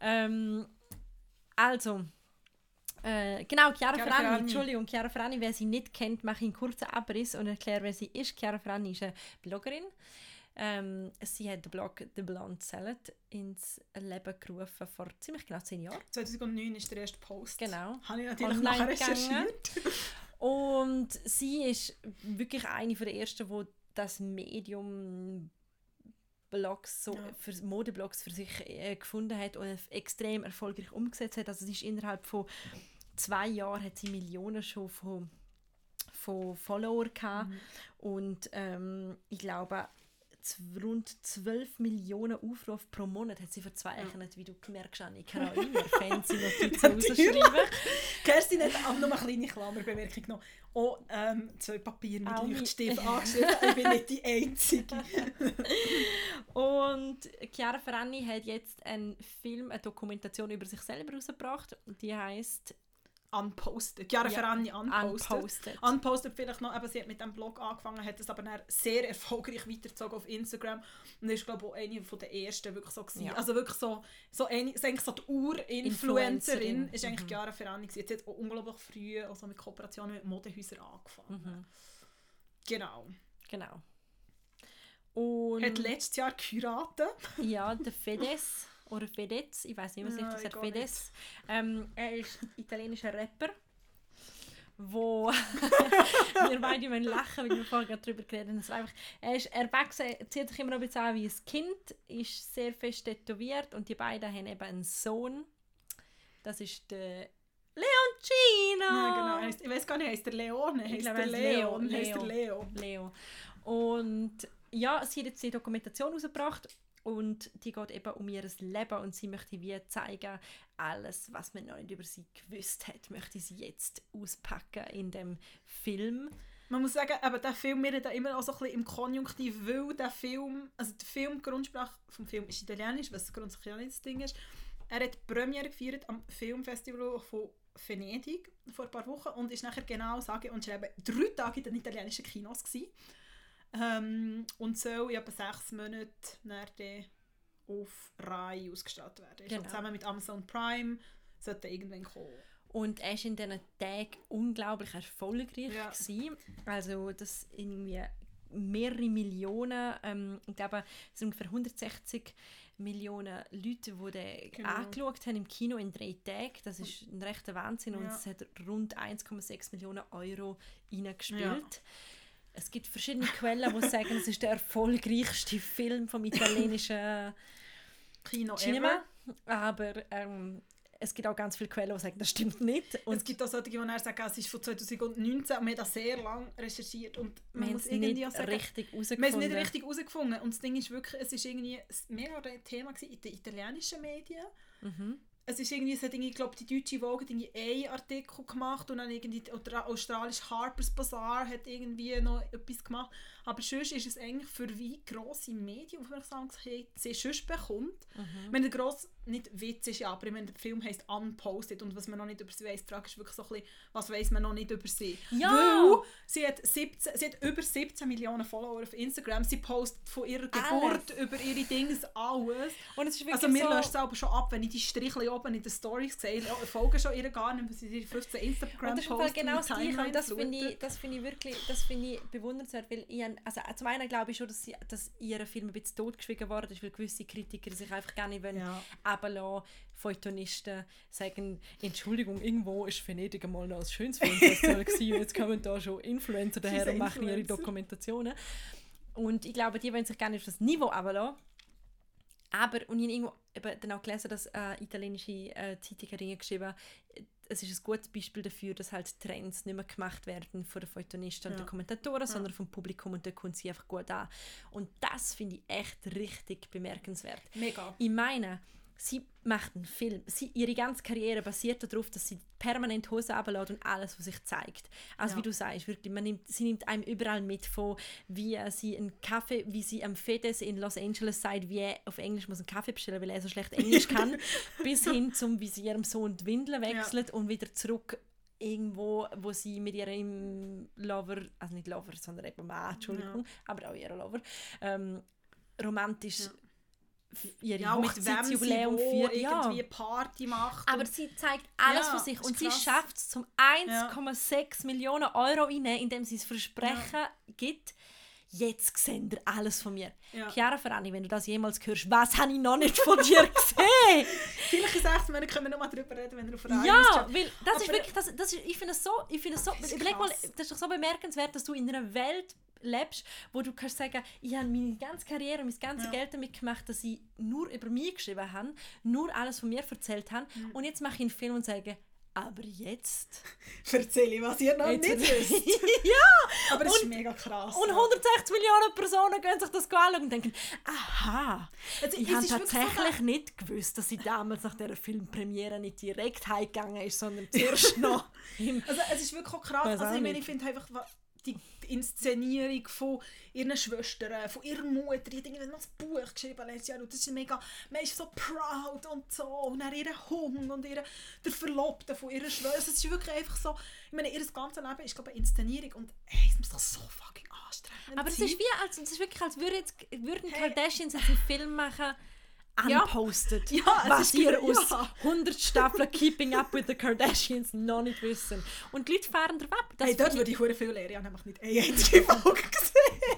Ähm, also, äh, genau, Chiara, Chiara Ferrani. Ferragni. Entschuldigung, Chiara Ferrani. Wer sie nicht kennt, mache ich einen kurzen Abriss und erkläre, wer sie ist. Chiara Ferrani ist eine Bloggerin. Ähm, sie hat den Blog The Blonde Salad ins Leben gerufen vor ziemlich genau zehn Jahren. 2009 ist der erste Post. Genau. Habe ich natürlich Online recherchiert. Und sie ist wirklich eine der ersten, die das Medium Blogs, so Ja. für Modeblogs für sich äh, gefunden hat und extrem erfolgreich umgesetzt hat. Also sie ist innerhalb von zwei Jahren hat sie Millionen schon von, von Follower gehabt Mhm. und ähm, ich glaube rund 12 Millionen Aufrufe pro Monat hat sie verzeichnet, wie du gemerkt hast, ich kann auch immer fancy rausschreiben. Kerstin hat auch noch eine kleine Klammerbemerkung noch. Auch ähm, zwei Papiere mit Auch. Leuchtstift angeschrieben. Ich bin nicht die Einzige. Und Chiara Ferrani hat jetzt einen Film, eine Dokumentation über sich selber rausgebracht. Die heißt Unposted. Ja, Ferragni unposted. Unposted. Unposted vielleicht noch, eben, sie hat mit dem Blog angefangen, hat es aber dann sehr erfolgreich weitergezogen auf Instagram und ist glaube ich auch eine von der ersten wirklich so gewesen. Ja. Also wirklich so, so, eine, so eigentlich so die Ur-Influencerin Influencerin. ist eigentlich Mhm. Chiara Ferragni gewesen. Jetzt hat auch unglaublich früh also mit Kooperationen mit Modehäusern angefangen. Mhm, Genau. genau. Und Hat letztes Jahr geheiratet. ja, der Fedes oder Fedez, ich weiß nicht, das ich sagt, Fedez. Ähm, er ist italienischer Rapper, wo wir beide müssen lachen, weil wir vorher gerade darüber geredet haben. Es war einfach, er ist erwachsen, er zieht sich immer noch ein bisschen an wie ein Kind, ist sehr fest tätowiert und die beiden haben eben einen Sohn. Das ist der Leoncino! Ja, genau. Ich weiß gar nicht, heißt der Leone? Ich Heißt glaube, der er Leon? Leo. Heißt der Leo. Leo? Leo. Und ja, sie hat jetzt die Dokumentation rausgebracht und die geht eben um ihr Leben und sie möchte wie zeigen, alles, was man noch nicht über sie gewusst hat, möchte sie jetzt auspacken in dem Film. Man muss sagen, aber der Film, wir reden immer auch so ein bisschen im Konjunktiv, weil der Film, also die Filmgrundsprache vom Film ist italienisch, was grundsätzlich ja nicht das Ding ist. Er hat Premiere gefeiert am Filmfestival von Venedig vor ein paar Wochen und ist nachher genau sage und schreibe drei Tage in den italienischen Kinos gewesen. Ähm, und soll in etwa sechs Monaten nachher auf Reihe ausgestattet werden. Genau. zusammen mit Amazon Prime sollte irgendwann kommen. Und er war in diesen Tagen unglaublich erfolgreich. Ja. Gewesen. Also das irgendwie mehrere Millionen, ähm, ich glaube es sind ungefähr 160 Millionen Leute, die den genau. angeschaut haben im Kino in drei Tagen. Das ist ein rechter Wahnsinn ja. und es hat rund 1,6 Millionen Euro reingespielt. Ja. Es gibt verschiedene Quellen, die sagen, es ist der erfolgreichste Film vom italienischen Kino Cinema. Ever. Aber ähm, es gibt auch ganz viele Quellen, die sagen, das stimmt nicht. Und es gibt auch solche, die sagen, es ist von 2019 und wir haben das sehr lange recherchiert und man muss irgendwie nicht sagen, richtig. Wir haben es nicht richtig herausgefunden und das Ding ist wirklich, es ist irgendwie mehr ein Thema in den italienischen Medien. Mhm es ist irgendwie, es hat irgendwie, ich glaube, die deutsche Vogue hat irgendwie einen Artikel gemacht und dann irgendwie der australische Harper's Bazaar hat irgendwie noch etwas gemacht. Aber sonst ist es eigentlich für wie grosse Medienaufmerksamkeit sie sonst bekommt. Mhm. Wenn der gross, nicht Witz ist ja, aber wenn der Film heisst Unposted und was man noch nicht über sie weiss, die Frage ist wirklich so ein bisschen, was weiss man noch nicht über sie. Ja! Weil sie hat, 17, sie hat über 17 Millionen Follower auf Instagram, sie postet von ihrer Geburt alles. über ihre Dinge alles. Und es ist also mir so löscht es aber schon ab, wenn ich die Strichle oben in den Stories sehe, folgen schon ihr gar nicht, weil sie die 15 Instagram-Posts genau das Gleiche das finde ich, das find ich wirklich das find ich bewundernswert, weil ich, also zum einen glaube ich schon, dass, sie, dass ihr Film ein bisschen totgeschwiegen worden ist, weil gewisse Kritiker sich einfach gar nicht wollen ja runterlassen. Feuilletonisten sagen, Entschuldigung, irgendwo ist Venedig einmal noch ein schönes Filmfestival gewesen jetzt kommen da schon Influencer daher und machen ihre Dokumentationen. Und ich glaube, die wollen sich gar nicht auf das Niveau runterlassen. Aber, und ich habe irgendwo eben dann auch gelesen, dass äh, italienische äh, Zeitungen geschrieben es ist ein gutes Beispiel dafür, dass halt Trends nicht mehr gemacht werden von den Feuilletonisten ja. und den Kommentatoren, ja. sondern vom Publikum und da kommt sie einfach gut an. Und das finde ich echt richtig bemerkenswert. Mega. Ich meine, sie macht einen Film. Sie, ihre ganze Karriere basiert darauf, dass sie permanent Hose ablässt und alles, was sich zeigt. Also ja. wie du sagst, wirklich, man nimmt, sie nimmt einem überall mit von, wie sie einen Kaffee, wie sie am Fedes in Los Angeles sagt, wie er auf Englisch muss einen Kaffee bestellen, weil er so schlecht Englisch kann, bis hin zum, wie sie ihrem Sohn die Windeln wechselt ja. und wieder zurück irgendwo, wo sie mit ihrem Lover, also nicht Lover, sondern eben Mann, Entschuldigung, ja. aber auch ihrem Lover, ähm, romantisch ihre ja, Hochzeitsjubiläum feiert. Ja. irgendwie Party macht. Aber sie zeigt alles ja, von sich und sie schafft es zum 1,6 ja. Millionen Euro rein, indem sie das Versprechen ja. gibt, jetzt seht ihr alles von mir. Ja. Chiara Ferrani, wenn du das jemals hörst, was habe ich noch nicht von dir gesehen? Vielleicht Monaten können wir noch mal darüber reden, wenn du auf Ja, weil das Aber ist wirklich, das, das ist, ich finde es so, ich finde so, überleg mal, das ist doch so bemerkenswert, dass du in einer Welt lebst, wo du kannst sagen, ich habe meine ganze Karriere, mein ganzes ja. Geld damit gemacht, dass ich nur über mich geschrieben habe, nur alles von mir erzählt habe mhm. und jetzt mache ich einen Film und sage, aber jetzt erzähle ich, was ihr noch jetzt nicht wisst. ja! Aber es ist mega krass. Und 160 Millionen Personen gehen sich das anschauen und denken, aha, also, ich habe tatsächlich so nicht gewusst, dass sie damals nach dieser Filmpremiere nicht direkt heimgegangen ist, sondern zuerst noch Also es ist wirklich krass. Also, ich, meine, ich finde einfach, die Inszenierung von ihren Schwestern, von ihrer Mutter. Die hat irgendwie noch ein Buch geschrieben letztes Jahr und das ist mega, man ist so proud und so. Und dann ihren Hund und ihre, der Verlobte von ihrer Schwester. Es ist wirklich einfach so, ich meine, ihr ganzes Leben ist glaube ich eine Inszenierung und hey, es muss doch so fucking anstrengend Aber es ist wie, als, es ist wirklich, als würden, würden hey. Kardashians einen Film machen, anpostet, ja. ja was ihr aus ja. 100 Staffeln Keeping Up with the Kardashians noch nicht wissen. Und die Leute fahren drauf ab. Das hey, dort würde ich hure viel lernen. Ich habe nämlich nicht eine einzige Folge gesehen.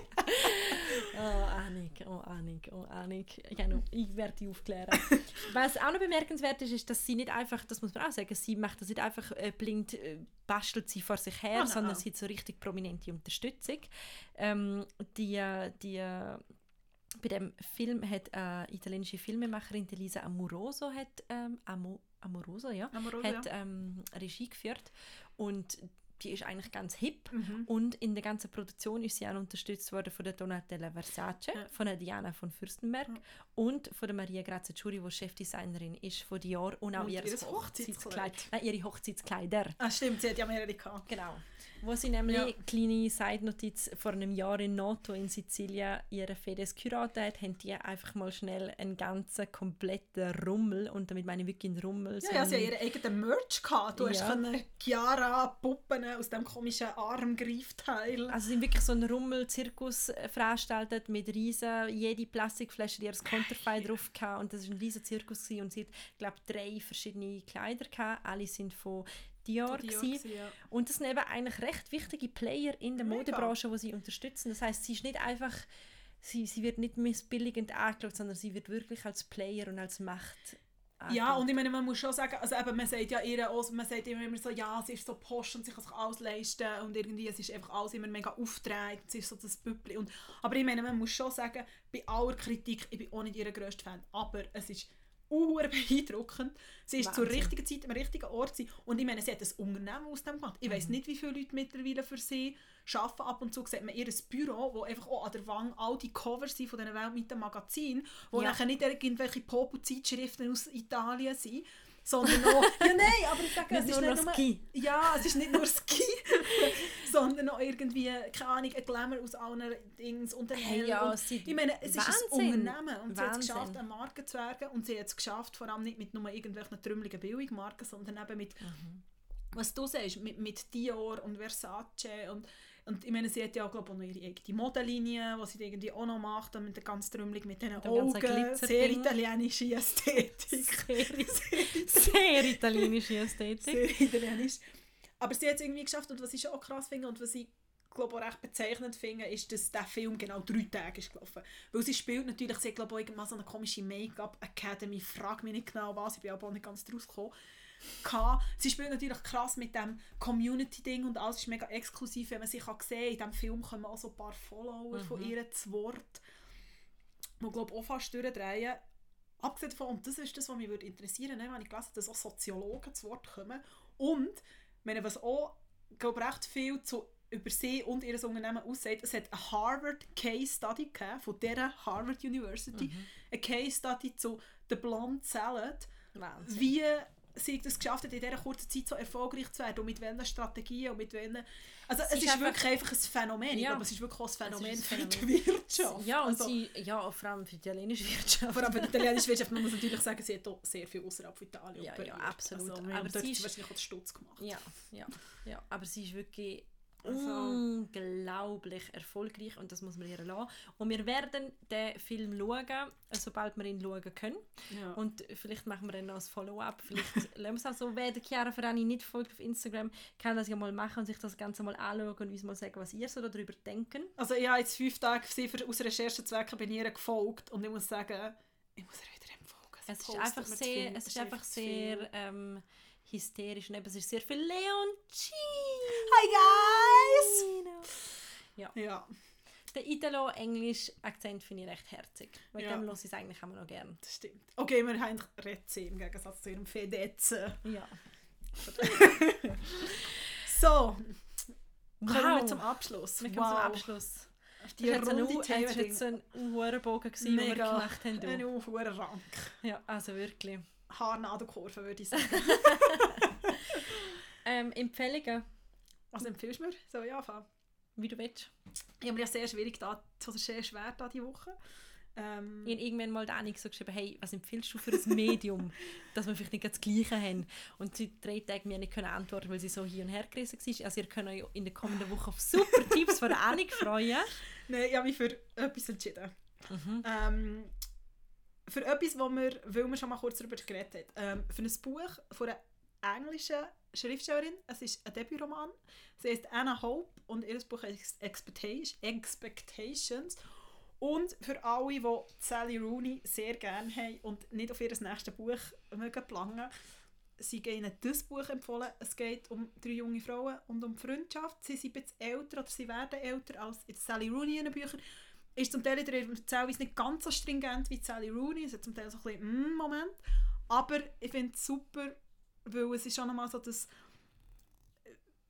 oh, Annik, oh, Annik, oh, Annik. Genau, ich werde die aufklären. Was auch noch bemerkenswert ist, ist, dass sie nicht einfach, das muss man auch sagen, sie macht das nicht einfach äh, blind, äh, bastelt sie vor sich her, oh, sondern sie hat so richtig prominente Unterstützung. Ähm, die, äh, die bei dem Film hat eine italienische Filmemacherin Elisa Amoroso hat ähm, Amo, Amoroso, ja, Amoroso, hat, ja. Ähm, Regie geführt und die ist eigentlich ganz hip. Mhm. Und in der ganzen Produktion ist sie auch unterstützt worden von der Donatella Versace, Ja. von der Diana von Fürstenberg Ja. und von der Maria Grazia Ciuri, die Chefdesignerin ist von Dior und auch Und ihr Hochzeitskleid. Nein, ihre Hochzeitskleider. Ah, stimmt, sie hat ja mehrere gehabt. Genau. Wo sie nämlich, Ja. kleine Side-Notiz, vor einem Jahr in Noto in Sizilien ihre Fedes geheiratet hat, haben die einfach mal schnell einen ganzen kompletten Rummel, und damit meine ich wirklich einen Rummel, Ja, ja, sie hat ihren eigenen Merch gehabt. Du hast können Chiara-Puppen aus dem komischen Armgreifteil. Also haben wirklich so einen Rummel-Zirkus äh, veranstaltet mit riesen, jede Plastikflasche, die ihr Konterfei drauf hatte. Und das war ein riesen Zirkus gewesen. und sie hat, glaube drei verschiedene Kleider gehabt. Alle sind von Dior, Dior gewesen. gewesen, ja. Und das sind eben eigentlich recht wichtige Player in der Mega. Modebranche, die sie unterstützen. Das heißt, sie ist nicht einfach, sie, sie wird nicht missbilligend angeschaut, sondern sie wird wirklich als Player und als Macht Ja, und ich meine, man muss schon sagen, also eben, man sagt ja ihr auch, man sagt immer, immer so, ja, sie ist so posch und sie kann sich alles leisten und irgendwie, es ist einfach alles immer mega aufgetragen, sie ist so das Büppli. Und, aber ich meine, man muss schon sagen, bei aller Kritik, ich bin auch nicht ihr grösster Fan, aber es ist unhuere beeindruckend. Sie ist zur Wahnsinn. richtigen Zeit am richtigen Ort sein. Und ich meine, sie hat ein Unternehmen aus dem gemacht. Ich Mhm. weiß nicht, wie viele Leute mittlerweile für sie arbeiten. Ab und zu sieht man ihr Büro, wo einfach auch an der Wand all die Covers sind von diesen weltweiten Magazinen, wo Ja. nachher nicht irgendwelche Popo-Zeitschriften aus Italien sind, sondern auch... ja, nein, aber ich sage, es ist nur nicht nur... Ski. Ja, es ist nicht nur Ski, sondern auch irgendwie, keine Ahnung, ein Glamour aus allen Dings und ein Hey, ja, und, Ich meine, es ist ein Wahnsinn. Unternehmen und sie hat es Wahnsinn. geschafft, eine Marke zu werden und sie hat es geschafft, vor allem nicht mit nur irgendwelchen trümmeligen Billigmarken, sondern eben mit, Mhm. was du sagst, mit, mit Dior und Versace und, und ich meine, sie hat ja auch, glaube ich, noch ihre eigene Modellinie, die sie irgendwie auch noch macht, und mit der ganz trümmelig mit ganzen Augen, sehr italienische Ästhetik. Sehr, sehr italienische Ästhetik. sehr italienisch. Aber sie hat es irgendwie geschafft und was ich auch krass finde und was ich glaube auch recht bezeichnend finde, ist, dass der Film genau drei Tage ist gelaufen. Weil sie spielt natürlich, sie hat glaube ich irgendwann so eine komische Make-up-Academy, frag mich nicht genau was, ich bin aber auch nicht ganz draus gekommen. Gehabt. Sie spielt natürlich krass mit dem Community-Ding und alles ist mega exklusiv, wenn man sie kann sehen. In diesem Film kommen auch so ein paar Follower von ihr zu Wort, die glaube ich auch fast durchdrehen. Abgesehen davon, und das ist das, was mich würde interessieren würde, wenn ich gelesen habe, dass auch Soziologen zu Wort kommen. Und, meine, was auch, glaube recht viel zu über sie und ihr Unternehmen aussieht, es hat eine Harvard Case Study gegeben, von dieser Harvard University, eine Case Study zu The Blonde Salad, Wahnsinn. wie sie das geschafft hat, in dieser kurzen Zeit so erfolgreich zu werden und mit welchen Strategien und mit welchen... Also es, ist ist, einfach- wirklich einfach ein Phänomen. Ich Ja. glaube, es ist wirklich auch ein Phänomen ein für Phänomen. die Wirtschaft. Ja, und Also, sie, ja, vor allem für die italienische Wirtschaft. vor allem für die italienische Wirtschaft, man muss natürlich sagen, sie hat auch sehr viel außerhalb von Italien Ja, ja, absolut. Also, Aber dort sie ist- wahrscheinlich auch den Stutz gemacht. Ja, ja, ja. Aber sie ist wirklich Also- unglaublich erfolgreich und das muss man ihr lassen. Und wir werden den Film schauen, sobald wir ihn schauen können. Ja. Und vielleicht machen wir dann noch ein Follow-up. Vielleicht lassen wir es auch so. Wer der Chiara Ferrani nicht folgt auf Instagram, kann das ja mal machen und sich das Ganze mal anschauen und uns mal sagen, was ihr so darüber denken. Also ich habe jetzt fünf Tage sie für, aus Recherchezwecken bin ihr gefolgt und ich muss sagen, ich muss ihr wieder empfolgen. Sie Es ist einfach sehr, es ist einfach sehr ähm, hysterisch und eben, es ist sehr viel Leoncino. Hi guys! Ja, Der Italo-Englisch-Akzent finde ich recht herzig. Wegen Ja. dem höre ich es eigentlich auch noch gerne. das stimmt. Okay, wir haben Retze im Gegensatz zu ihrem Fedetzen. Ja. So, kommen wir Wow. zum Abschluss. Wir kommen zum Abschluss. Die Das runde jetzt ein, Themen- jetzt ein Uhrenbogen, gewesen, den wir Mega. gemacht haben. Ein du. hoher Rank. Ja, also wirklich. Haarnadelkurve würde ich sagen. Ähm, Empfehlungen, Was empfiehlst du mir? Soll ich anfangen? wie du willst. Ich habe mir ja sehr schwierig da, so sehr schwer da die Woche. Ähm, Ich habe irgendwann mal der Annik so geschrieben, hey, was empfiehlst du für ein Medium, dass wir vielleicht nicht das Gleiche haben? Und sie drei Tage mir nicht können antworten, weil sie so hier und her gerissen war. Also ihr könnt euch in der kommenden Woche auf super Tipps von der Annik freuen. Nein, ich habe mich für etwas entschieden. Mhm. Ähm, für etwas, wo wir, weil wir schon mal kurz darüber geredet haben, ähm, für ein Buch von einer englischen Schriftstellerin. Es ist ein Debütroman. Sie heißt Anna Hope und ihr Buch heißt Expectation- Expectations. Und für alle, die Sally Rooney sehr gerne haben und nicht auf ihr nächstes Buch mögen planen, sie gehen ihnen das Buch empfohlen. Es geht um drei junge Frauen und um Freundschaft. Sie sind bisschen älter oder sie werden älter als in Sally Rooney in den Büchern. Ist zum Teil in der Erzählweise nicht ganz so stringent wie Sally Rooney. Es hat zum Teil so ein bisschen mm, Moment. Aber ich finde es super, weil es ist schon nochmal so das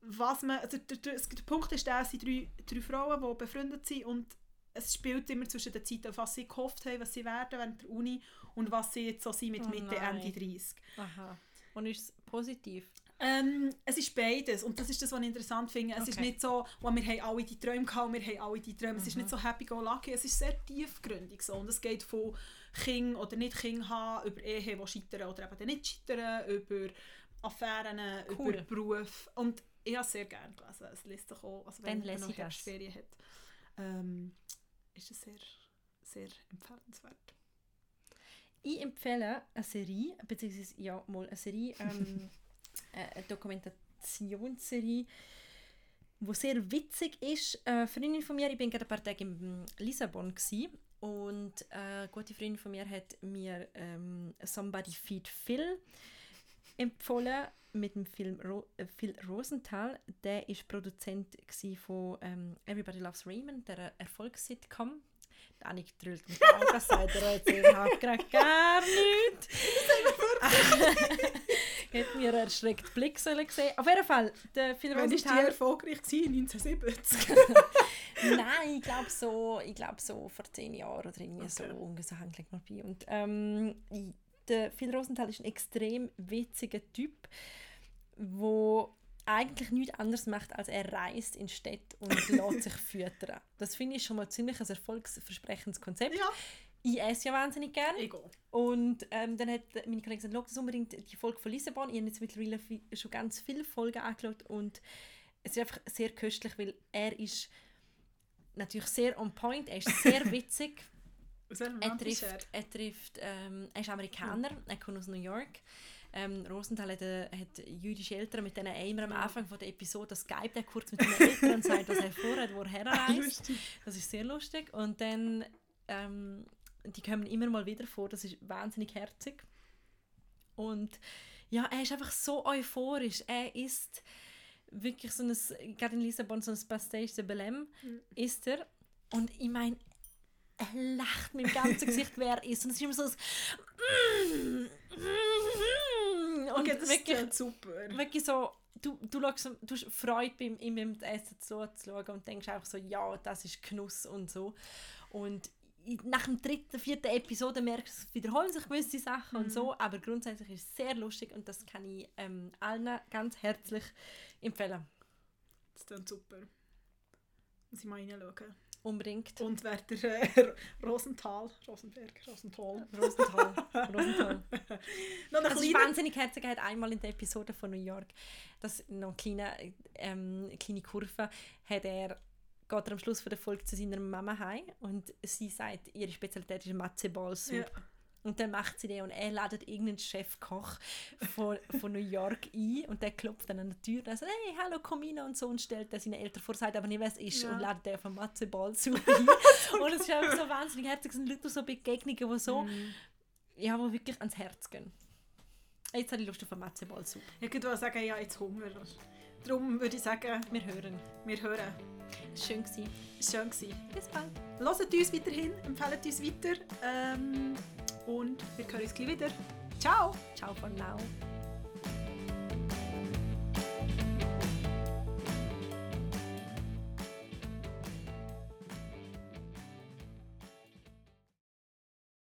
was man, also der, der, der Punkt ist der, es sind drei, drei Frauen, die befreundet sind und es spielt immer zwischen den Zeiten, was sie gehofft haben, was sie werden während der Uni und was sie jetzt so sind mit Oh Mitte, nein. Ende 30. Aha. Und ist es positiv? Ähm, es ist beides und das ist das, was ich interessant finde. Es ist Okay. nicht so, wo wir haben alle die Träume gehabt, wir haben alle die Träume. Es ist nicht so happy-go-lucky, es ist sehr tiefgründig so. Und es geht von Kind oder nicht Kind haben, über Ehe, die scheitern oder eben nicht scheitern, über Affären, Cool. über Beruf. Und ich habe es sehr gerne gelesen. Es liest sich auch, also wenn man noch. Herbstferien hat, ähm, ist es sehr, sehr empfehlenswert. Ich empfehle eine Serie, beziehungsweise ja, mal eine Serie, ähm, äh, eine Dokumentationsserie, die sehr witzig ist. Äh, Eine Freundin von mir, ich bin gerade ein paar Tage in Lissabon gsi und äh, eine gute Freundin von mir hat mir ähm, Somebody Feed Phil empfohlen mit dem Film Ro äh, Phil Rosenthal. Der ist Produzent von ähm, Everybody Loves Raymond, der Erfolgssitcom. Die Annik drüllt mit den Augen, sagt er jetzt, ich habe gerade gar nichts. Hätte mir einen erschreckt Blick sollen sehen. Auf jeden Fall, der Phil Wann war die Rosenthal... erfolgreich? gewesen? 1970? Nein, ich glaube so, ich glaube so vor zehn Jahren oder irgendwie so Okay. ungefähr hängt mal bei. Und ähm, ich- der Phil Rosenthal ist ein extrem witziger Typ, wo eigentlich nichts anderes macht, als er reist in Städte und lässt sich füttern. Das finde ich schon mal ziemlich ein erfolgsversprechendes Konzept. ja, Ich esse ja wahnsinnig gerne. ego. Und ähm, dann hat meine Kollegin gesagt, das unbedingt die Folge von Lissabon. Ich habe jetzt mittlerweile schon ganz viele Folgen angeschaut und es ist einfach sehr köstlich, weil er ist natürlich sehr on point, er ist sehr witzig. Er trifft, er trifft ähm, er ist Amerikaner, er kommt aus New York. Ähm, Rosenthal hat, äh, hat jüdische Eltern, mit denen er immer am Anfang von der Episode Skype er kurz mit seinen Eltern und sagt, was er vorhat, woher er reist. Das ist sehr lustig. Und dann, ähm, die kommen immer mal wieder vor, das ist wahnsinnig herzig. Und ja, er ist einfach so euphorisch. Er ist wirklich so ein, gerade in Lissabon, so ein Pastéis de Belém Mhm. ist er. Und ich meine, er lacht mit dem ganzen Gesicht, wer er ist. Und es ist immer so ein und Okay, das wirklich, ist super. wirklich so, du, du, schaust, du hast Freude beim, ihm beim Essen zu, zu schauen und denkst einfach so, ja, das ist Genuss und so. Und nach dem dritten, vierten Episode merkst du, es wiederholen sich gewisse Sachen und so, aber grundsätzlich ist es sehr lustig und das kann ich ähm, allen ganz herzlich empfehlen. Das klingt super. Muss ich mal reinschauen. Unbedingt. Und wer der äh, Rosenthal, Rosenberg, Rosenthal. Rosenthal. Rosenthal. Noch ist kleine... wahnsinnig herzig. Er hat einmal in der Episode von New York, das noch eine kleine, ähm, kleine Kurve, hat er, geht er am Schluss von der Folge zu seiner Mama heim und sie sagt, ihre Spezialität ist Matze-Ballsuppe. Ja. Und dann macht sie den und er ladet irgendeinen Chefkoch von, von New York ein und der klopft dann an der Tür und sagt, hey, hallo, komm rein und so und stellt dann seine Eltern vor, sagt aber nicht, wer es ist Ja. und ladet den von Matze-Ballsuppe ein. und es ist einfach so wahnsinnig herzig, es sind lauter so Begegnungen, die so, Mhm. ja, wo wirklich ans Herz gehen. Jetzt habe ich Lust auf eine Matze-Ballsuppe. Ich würde sagen, ja, jetzt Hunger. Darum würde ich sagen, Wir hören. wir hören. War schön. war schön. Gewesen. Bis bald. Hört uns weiterhin, empfehlt uns weiter. Ähm, und wir hören uns gleich wieder. Ciao! Ciao for now.